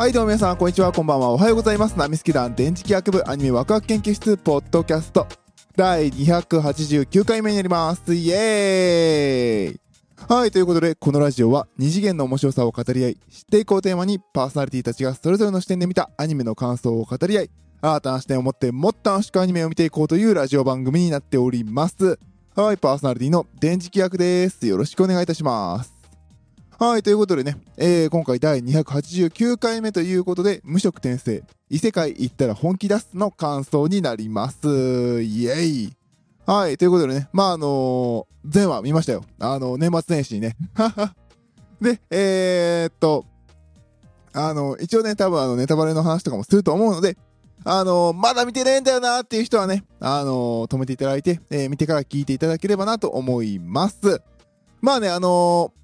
はいどうも皆さんこんにちは。こんばんは。おはようございます。ナミスキ団電磁気学部アニメワクワク研究室ポッドキャスト。第289回目になります。イエーイはいということでこのラジオは二次元の面白さを語り合い知っていこうテーマにパーソナリティたちがそれぞれの視点で見たアニメの感想を語り合い新たな視点を持ってもっと楽しくアニメを見ていこうというラジオ番組になっておりますはいパーソナリティの電磁気学ですよろしくお願いいたしますはい、ということでね、えー、今回第289回目ということで、無色転生、異世界行ったら本気出すの感想になります。イエイはい、ということでね、まあ、あのー、前話見ましたよ。あのー、年末年始にね。で、えー、っと、あの、一応ね、多分あの、ネタバレの話とかもすると思うので、あのまだ見てねえんだよなーっていう人はね、あの止めていただいて、え見てから聞いていただければなと思います。まあね、あの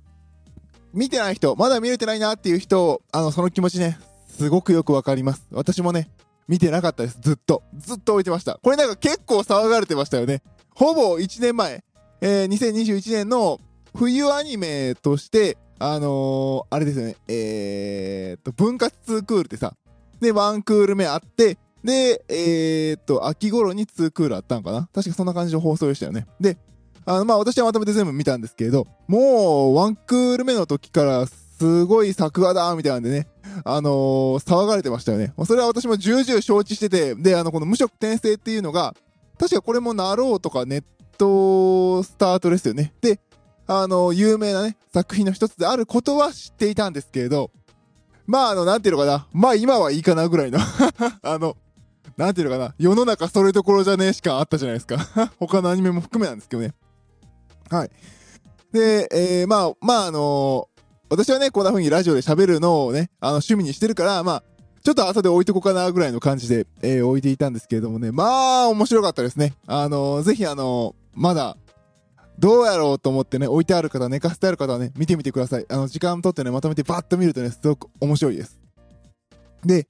見てない人、まだ見れてないなっていう人、あの、その気持ちね、すごくよくわかります。私もね、見てなかったです。ずっと。ずっと置いてました。これなんか結構騒がれてましたよね。ほぼ1年前、えー、2021年の冬アニメとして、あのー、あれですよね、えー、と、分割2クールってさ、で、1クール目あって、で、えー、と、秋頃に2クールあったのかな確かそんな感じの放送でしたよね。で、あの、まあ私はまとめて全部見たんですけれど、もう、ワンクール目の時から、すごい作画だみたいなんでね、あのー、騒がれてましたよね。それは私も重々承知してて、で、あの、この無色転生っていうのが、確かこれもなろうとかネットスタートですよね。で、あの、有名なね、作品の一つであることは知っていたんですけれど、まあ、あの、なんていうのかな。まあ、今はいいかなぐらいの あの、なんていうのかな。世の中それどころじゃねえしかあったじゃないですか 他のアニメも含めなんですけどね。はい。で、えー、まあ、まあ、あのー、私はね、こんな風にラジオで喋るのをね、あの、趣味にしてるから、まあ、ちょっと後で置いとこうかなぐらいの感じで、えー、置いていたんですけれどもね、まあ、面白かったですね。あのー、ぜひあの、まだ、どうやろうと思ってね、置いてある方、寝かせてある方はね、見てみてください。あの、時間とってね、まとめてバッと見るとね、すごく面白いです。で、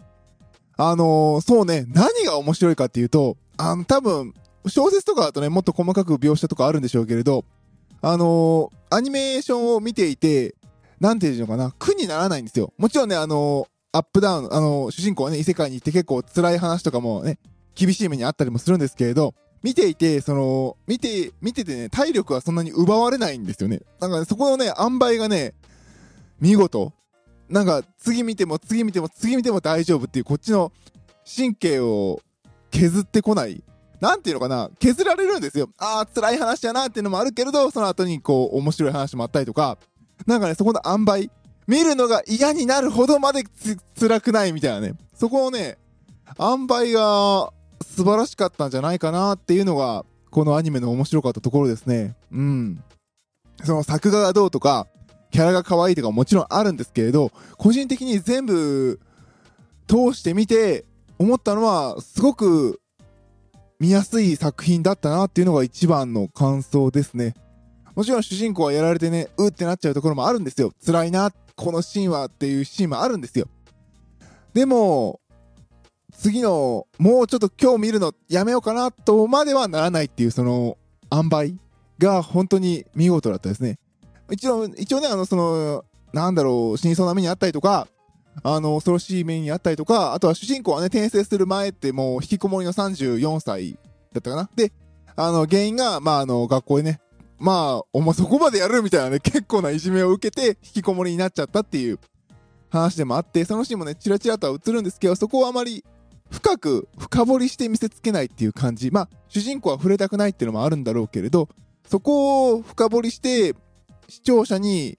あのー、そうね、何が面白いかっていうと、あの、多分、小説とかだとね、もっと細かく描写とかあるんでしょうけれど、あのー、アニメーションを見ていて、なんていうのかな、苦にならないんですよ。もちろんね、あのー、アップダウン、あのー、主人公はね、異世界に行って結構辛い話とかもね、厳しい目にあったりもするんですけれど、見ていて、その、見て、見ててね、体力はそんなに奪われないんですよね。なんか、ね、そこのね、塩梅がね、見事。なんか、次見ても、次見ても、次見ても大丈夫っていう、こっちの神経を削ってこない。なんていうのかな、削られるんですよ。ああ、辛い話だなっていうのもあるけれど、その後にこう、面白い話もあったりとか、なんかね、そこの塩梅、見るのが嫌になるほどまで辛くないみたいなね、そこをね、塩梅が素晴らしかったんじゃないかなっていうのが、このアニメの面白かったところですね。うん。その作画がどうとか、キャラが可愛いとかもちろんあるんですけれど、個人的に全部通してみて思ったのは、すごく見やすい作品だったなっていうのが一番の感想ですね。もちろん主人公はやられてね、うってなっちゃうところもあるんですよ。辛いな、このシーンはっていうシーンもあるんですよ。でも、次の、もうちょっと今日見るのやめようかなとまではならないっていうその、塩梅が本当に見事だったですね。一応、一応ね、あの、その、なんだろう、死にそうな目にあったりとか、あの、恐ろしい目にあったりとか、あとは主人公はね、転生する前ってもう引きこもりの34歳だったかな。で、あの、原因が、まあ、あの、学校でね、まあ、お前そこまでやるみたいなね、結構ないじめを受けて、引きこもりになっちゃったっていう話でもあって、そのシーンもね、チラチラとは映るんですけど、そこをあまり深く深掘りして見せつけないっていう感じ。まあ、主人公は触れたくないっていうのもあるんだろうけれど、そこを深掘りして、視聴者に、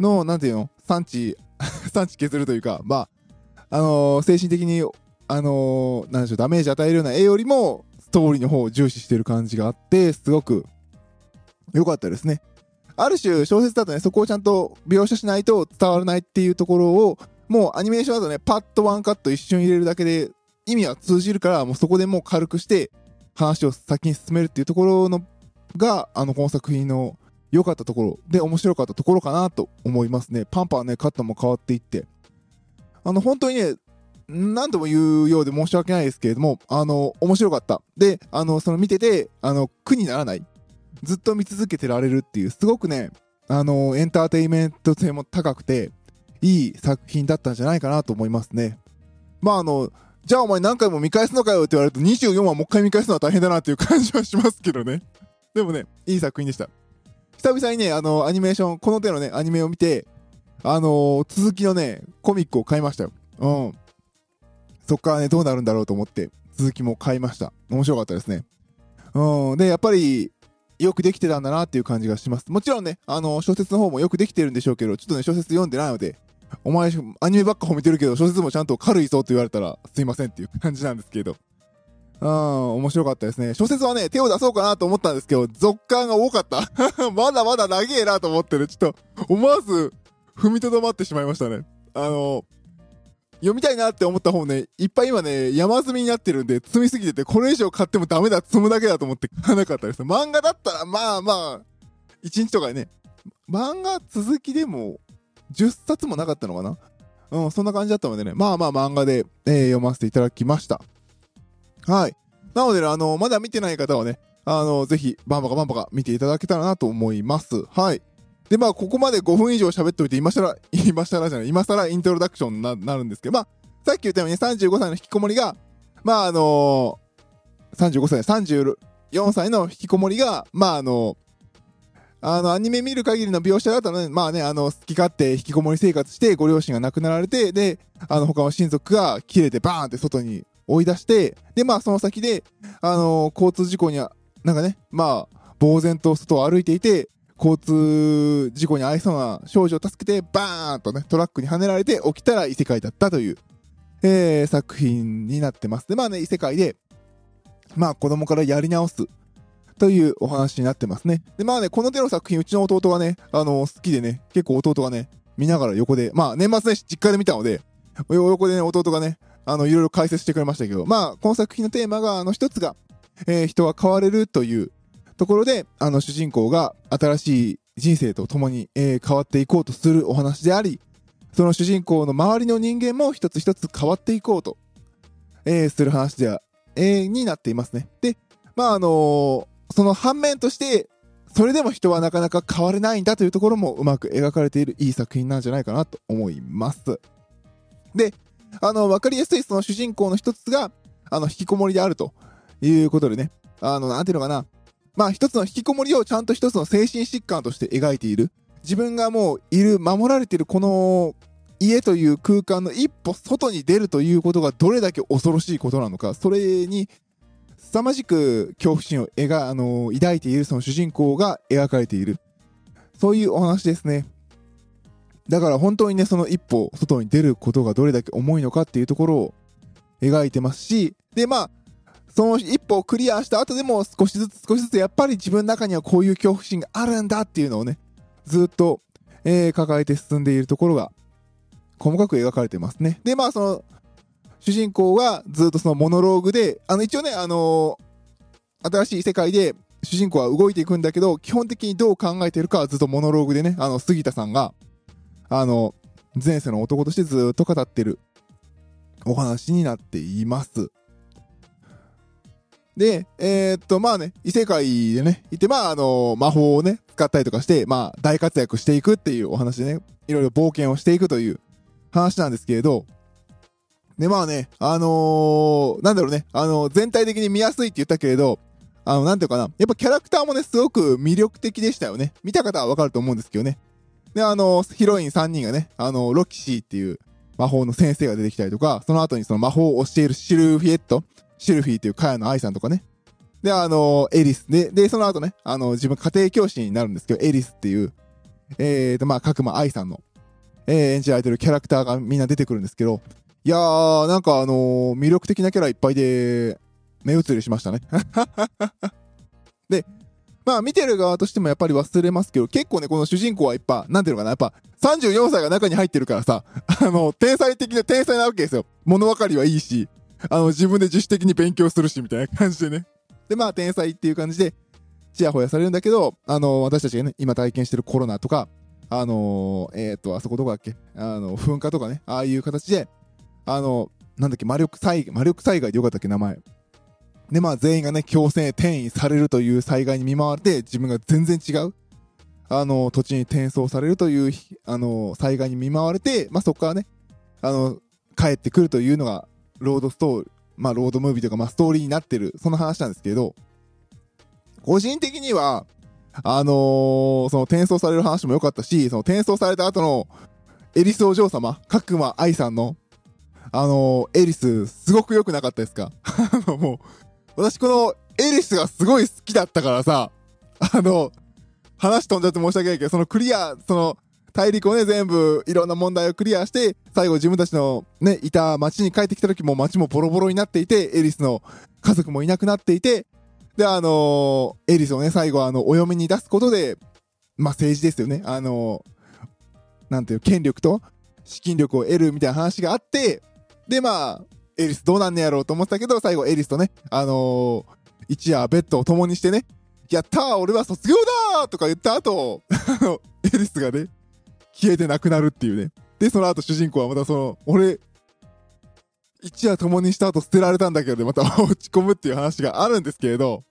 の、なんていうの、産地産地削るというか、まあ、あのー、精神的に、あのー、なんでしょう、ダメージ与えるような絵よりも、ストーリーの方を重視してる感じがあって、すごく良かったですね。ある種、小説だとね、そこをちゃんと描写しないと伝わらないっていうところを、もうアニメーションだとね、パッとワンカット一瞬入れるだけで意味は通じるから、もうそこでもう軽くして話を先に進めるっていうところのが、あの、この作品の良かったところで面白かったところかなと思いますね。パンパンね、カットも変わっていって。あの、本当にね、何度も言うようで申し訳ないですけれども、あの、面白かった。で、あの、その見てて、あの、苦にならない。ずっと見続けてられるっていう、すごくね、あの、エンターテインメント性も高くて、いい作品だったんじゃないかなと思いますね。まああの、じゃあお前何回も見返すのかよって言われると24話もう一回見返すのは大変だなっていう感じはしますけどね。でもね、いい作品でした。久々にね、あの、アニメーション、この手のね、アニメを見て、あのー、続きのね、コミックを買いましたよ。うん。そっからね、どうなるんだろうと思って、続きも買いました。面白かったですね。うん。で、やっぱり、よくできてたんだなっていう感じがします。もちろんね、あのー、小説の方もよくできてるんでしょうけど、ちょっとね、小説読んでないので、お前、アニメばっか褒めてるけど、小説もちゃんと軽いぞと言われたら、すいませんっていう感じなんですけど。うん、面白かったですね。小説はね、手を出そうかなと思ったんですけど、続感が多かった。まだまだ長えなと思ってね、ちょっと、思わず、踏みとどまってしまいましたね。あの、読みたいなって思った本ね、いっぱい今ね、山積みになってるんで、積みすぎてて、これ以上買ってもダメだ、積むだけだと思って買わなかったです。漫画だったら、まあまあ、1日とかね、漫画続きでも、10冊もなかったのかなうん、そんな感じだったのでね、まあまあ漫画で、えー、読ませていただきました。はい。なので、あの、まだ見てない方はね、あの、ぜひ、バンバカバンバカ見ていただけたらなと思います。はい。で、まあ、ここまで5分以上喋っておいて、今更、今更じゃない、今更イントロダクションになるんですけど、まあ、さっき言ったように、ね、35歳の引きこもりが、まあ、あのー、35歳、34歳の引きこもりが、まあ、あのあの、アニメ見る限りの描写だったので、まあね、あの、好き勝手引きこもり生活して、ご両親が亡くなられて、で、あの、他の親族が切れてバーンって外に追い出して、で、まあ、その先で、あの交通事故に、なんかね、まあ、呆然と外を歩いていて、交通事故に遭いそうな少女を助けて、バーンとね、トラックにはねられて起きたら異世界だったという、えー、作品になってます。で、まあね、異世界で、まあ子供からやり直すというお話になってますね。で、まあね、この手の作品、うちの弟がね、あの、好きでね、結構弟がね、見ながら横で、まあ年末年始実家で見たので、横でね、弟がね、あの、いろいろ解説してくれましたけど、まあ、この作品のテーマが、あの、一つが、えー、人は変われるというところで、あの、主人公が新しい人生と共に、えー、変わっていこうとするお話であり、その主人公の周りの人間も一つ一つ変わっていこうと、えー、する話では、えー、になっていますね。で、まあ、あの、その反面として、それでも人はなかなか変われないんだというところもうまく描かれているいい作品なんじゃないかなと思います。で、あの、わかりやすいその主人公の一つが、あの、引きこもりであるということでね、あの、なんていうのかな、まあ一つの引きこもりをちゃんと一つの精神疾患として描いている。自分がもういる、守られているこの家という空間の一歩外に出るということがどれだけ恐ろしいことなのか、それに凄まじく恐怖心を描、あの抱いているその主人公が描かれている。そういうお話ですね。だから本当にね、その一歩外に出ることがどれだけ重いのかっていうところを描いてますし、で、まあ、その一歩をクリアした後でも少しずつ少しずつやっぱり自分の中にはこういう恐怖心があるんだっていうのをね、ずっと、えー、抱えて進んでいるところが細かく描かれてますね。で、まあその、主人公がずっとそのモノローグで、あの一応ね、あのー、新しい世界で主人公は動いていくんだけど、基本的にどう考えてるかはずっとモノローグでね、あの、杉田さんが、あの、前世の男としてずっと語ってるお話になっています。で、えー、っと、まあね、異世界でね、いて、まあ、あの、魔法をね、使ったりとかして、まあ、大活躍していくっていうお話でね、いろいろ冒険をしていくという話なんですけれど、で、まあね、あのー、なんだろうね、あのー、全体的に見やすいって言ったけれど、あの、なんていうかな、やっぱキャラクターもね、すごく魅力的でしたよね。見た方はわかると思うんですけどね。で、あの、ヒロイン3人がね、あの、ロキシーっていう魔法の先生が出てきたりとか、その後にその魔法を教えるシルフィエット、シルフィーっていうカヤの愛さんとかね。で、あの、エリス。で、で、その後ね、あの、自分家庭教師になるんですけど、エリスっていう、えーと、まあ、角間愛さんの、えー、演じられてるキャラクターがみんな出てくるんですけど、いやー、なんかあのー、魅力的なキャラいっぱいで、目移りしましたね。で、まあ見てる側としてもやっぱり忘れますけど、結構ね、この主人公はやっぱ、なんていうのかな、やっぱ34歳が中に入ってるからさ、あの、天才的な天才なわけですよ。物分かりはいいし、あの、自分で自主的に勉強するし、みたいな感じでね。で、まあ天才っていう感じで、ちやほやされるんだけど、あの、私たちがね、今体験してるコロナとか、あのえっ、ー、と、あそこどこだっけ？あの、噴火とかね、ああいう形で、あの、なんだっけ、魔力災害、魔力災害でよかったっけ、名前。で、まあ全員がね、強制転移されるという災害に見舞われて、自分が全然違う、あの、土地に転送されるという、あの、災害に見舞われて、まあ、そこからね、あの、帰ってくるというのが、ロードストーリー、まあ、ロードムービーというか、まあ、ストーリーになってる、その話なんですけど、個人的には、あのーその転送される話も良かったし、その転送された後のエリスお嬢様、角間愛さんの、あのーエリス、すごく良くなかったですか？あの、もう、私このエリスがすごい好きだったからさ、あの、話飛んじゃって申し訳ないけど、そのクリア、その、大陸をね、全部、いろんな問題をクリアして、最後自分たちのね、いた町に帰ってきた時も町もボロボロになっていて、エリスの家族もいなくなっていて、で、あのーエリスをね、最後あの、お嫁に出すことで、まあ、政治ですよね。あのーなんていう、権力と資金力を得るみたいな話があって、で、まあ、エリスどうなんねやろうと思ってたけど、最後エリスとね、あのー一夜ベッドを共にしてね、やったー俺は卒業だーとか言った後、あの、エリスがね、消えてなくなるっていうね。で、その後主人公はまたその、俺、一夜共にした後捨てられたんだけどで、また 落ち込むっていう話があるんですけれど、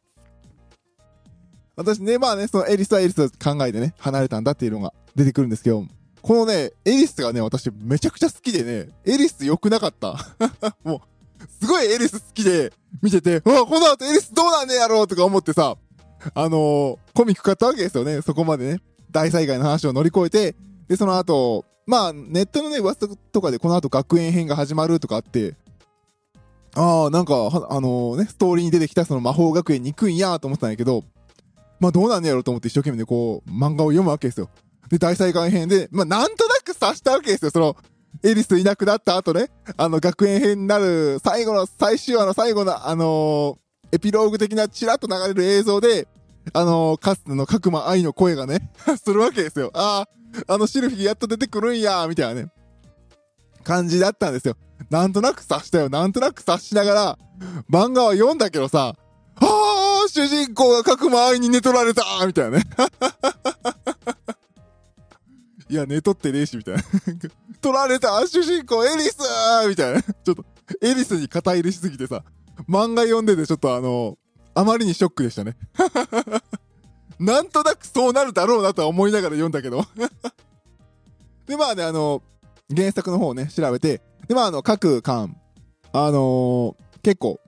私ね、まあね、そのエリスはエリスと考えてね、離れたんだっていうのが出てくるんですけど、このね、エリスがね、私めちゃくちゃ好きでね、エリス良くなかった。もう、すごいエリス好きで見てて、うわ、この後エリスどうなんねやろうとか思ってさ、あのーコミック買ったわけですよね、そこまでね。大災害の話を乗り越えて、で、その後、まあ、ネットのね、噂とかでこの後学園編が始まるとかあって、ああ、なんか、あのね、ストーリーに出てきたその魔法学園に行くんやと思ってたんやけど、まあどうなんねやろうと思って一生懸命ね、こう、漫画を読むわけですよ。で、大災害編で、まあなんとなく察したわけですよ、その、エリスいなくなった後ね、あの、学園編になる最後の、最終話の最後の、あのーエピローグ的なチラッと流れる映像で、あのーかつての角間愛の声がね、するわけですよ。ああ、あのシルフィやっと出てくるんや、みたいなね、感じだったんですよ。なんとなく察したよ。なんとなく察しながら、漫画は読んだけどさ、ああ、主人公が角間愛に寝取られたみたいなね。いや、寝取ってねえし、みたいな。取られた主人公エリスみたいな。ちょっと、エリスに肩入れしすぎてさ、漫画読んでてちょっとあの、あまりにショックでしたね。なんとなくそうなるだろうなとは思いながら読んだけど。で、まあね、あの、原作の方をね、調べて、で、まああの、各巻、あのー結構、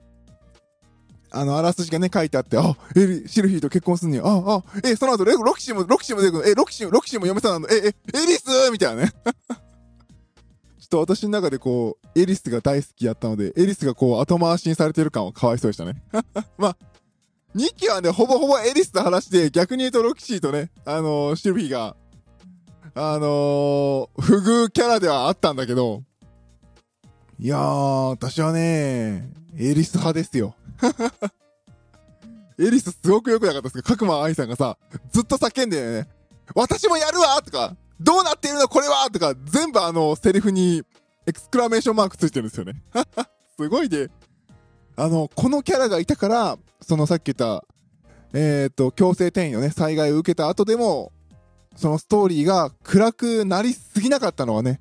あの、あらすじがね、書いてあって、あ、エリ、シルフィーと結婚すんねや。あ、あ、え、その後、ロキシーも、ロキシーも出てくる。え、ロキシーも、ロキシーも嫁さんなの。え、え、エリスみたいなね。ちょっと私の中でこう、エリスが大好きやったので、エリスがこう、後回しにされてる感はかわいそうでしたね。まあ、2期はね、ほぼほぼエリスと話して、逆に言うとロキシーとね、あのーシルフィーが、あのー不遇キャラではあったんだけど、いやー、私はね、エリス派ですよ。エリスすごく良くなかったですけど、角間愛さんがさ、ずっと叫んでね、私もやるわとか、どうなっているの？これはとか、全部あの、セリフに、エクスクラメーションマークついてるんですよね。すごいね。あの、このキャラがいたから、そのさっき言った、えっ、と、強制転移のね、災害を受けた後でも、そのストーリーが暗くなりすぎなかったのはね、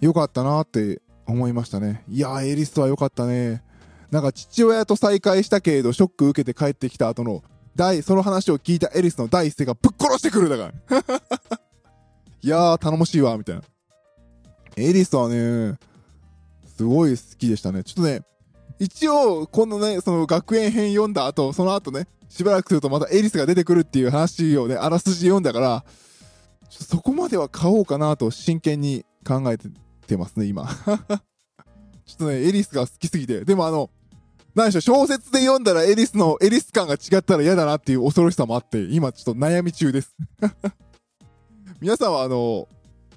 良かったなって思いましたね。いやー、エリスは良かったね。なんか父親と再会したけれど、ショック受けて帰ってきた後の、第、その話を聞いたエリスの第一声がぶっ殺してくるだから。いやー、頼もしいわ、みたいな。エリスはね、すごい好きでしたね。ちょっとね、一応、このね、その学園編読んだ後、その後ね、しばらくするとまたエリスが出てくるっていう話をね、あらすじ読んだから、そこまでは買おうかなと真剣に考えててますね、今。ちょっとね、エリスが好きすぎて。でもあの、何でしょう、小説で読んだらエリスの、エリス感が違ったら嫌だなっていう恐ろしさもあって、今ちょっと悩み中です。皆さんはあの、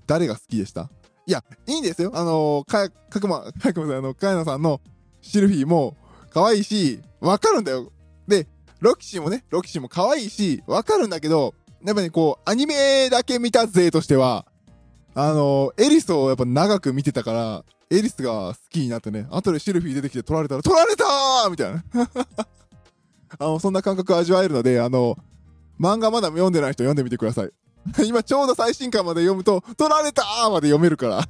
誰が好きでした？いや、いいんですよ。あの、か、かくま、かくまさん、あの、かやなさんのシルフィーも可愛いし、わかるんだよ。で、ロキシーもね、ロキシーも可愛いし、わかるんだけど、やっぱりこう、アニメだけ見た勢としては、あの、エリスをやっぱ長く見てたから、エリスが好きになってね、後でシルフィー出てきて取られたら、取られたー みたいな。あの、そんな感覚味わえるので、あの、漫画まだ読んでない人読んでみてください。今ちょうど最新刊まで読むと、取られたーまで読めるから。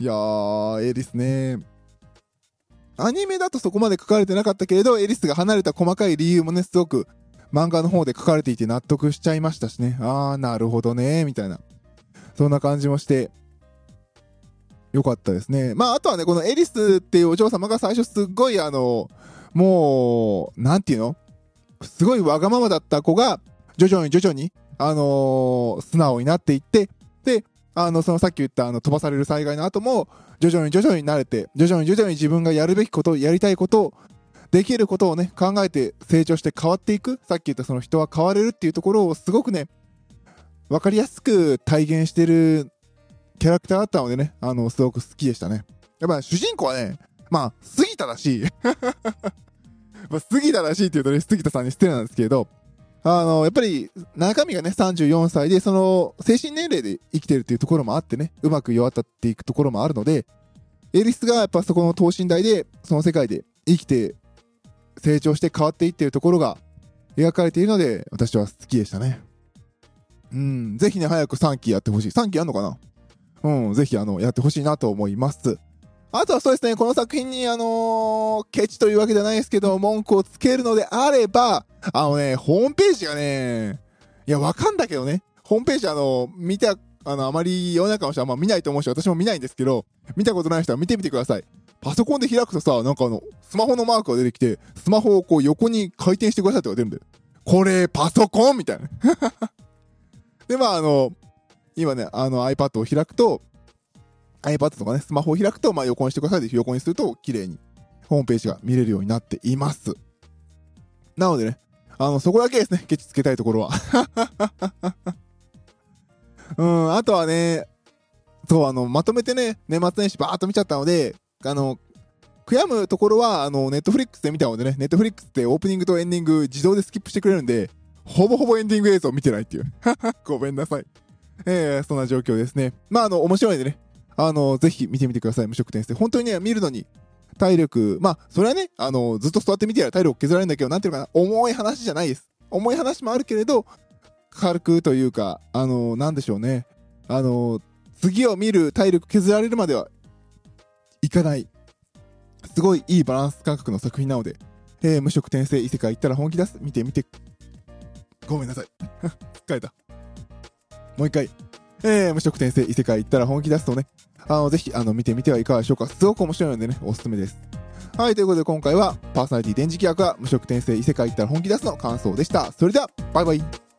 いやー、エリスね。アニメだとそこまで書かれてなかったけれど、エリスが離れた細かい理由もね、すごく漫画の方で書かれていて納得しちゃいましたしね。あー、なるほどね、みたいな。そんな感じもして、よかったですね。まあ、あとはね、このエリスっていうお嬢様が最初すっごいあの、もう、なんていうの？すごいわがままだった子が、徐々に徐々に、あのー、素直になっていって、で、あの、そのさっき言ったあの飛ばされる災害の後も、徐々に徐々に慣れて、徐々に徐々に自分がやるべきこと、やりたいことをできることをね、考えて成長して変わっていく。さっき言ったその人は変われるっていうところをすごくね、わかりやすく体現してるキャラクターだったのでね、あの、すごく好きでしたね。やっぱ主人公はね、まあ、杉田だしい まあ、杉田らしいって言うとね、杉田さんに失礼なんですけど、あの、やっぱり、中身がね、34歳で、その、精神年齢で生きてるっていうところもあってね、うまく弱ったっていくところもあるので、エリスがやっぱそこの等身大で、その世界で生きて、成長して変わっていってるところが描かれているので、私は好きでしたね。うん、ぜひね、早く3期やってほしい。3期やんのかなうん、ぜひあの、やってほしいなと思います。あとはそうですね、この作品にあのー、ケチというわけじゃないですけど、文句をつけるのであれば、あのね、ホームページがね、いや、わかんだけどね、ホームページあの、見た、あの、あまり世の中の人はまあ見ないと思うし、私も見ないんですけど、見たことない人は見てみてください。パソコンで開くとさ、なんかあの、スマホのマークが出てきて、スマホをこう横に回転してくださいって言われるんだよ。これ、パソコンみたいな。で、まああの、今ね、あの iPad を開くと、iPad とかね、スマホを開くと、まあ、横にしてくださいで横にすると、綺麗にホームページが見れるようになっています。なのでね、あの、そこだけですね、ケチつけたいところは。うん、あとはね、そう、あの、まとめてね、年末年始バーっと見ちゃったので、あの、悔やむところは、あの、ネットフリックスで見たのでね、ネットフリックスってオープニングとエンディング自動でスキップしてくれるんで、ほぼほぼエンディング映像見てないっていう。ごめんなさい。えー、そんな状況ですね。まあ、あの、面白いんでね、あの、ぜひ見てみてください、無職転生。本当にね、見るのに、体力、まあ、それはね、あの、ずっと座って見てやら体力削られるんだけど、なんていうのかな、重い話じゃないです。重い話もあるけれど、軽くというか、あの、なんでしょうね。あの、次を見る体力削られるまではいかない。すごいいいバランス感覚の作品なので、えー、無職転生異世界行ったら本気出す。見てみて。ごめんなさい。疲れた。もう一回。えー、無職転生異世界行ったら本気出すとね、あの、ぜひ、あの、見てみてはいかがでしょうか。すごく面白いのでね、おすすめです。はい、ということで今回は、パーソナリティ電磁気役は無職転生異世界行ったら本気出すの感想でした。それでは、バイバイ。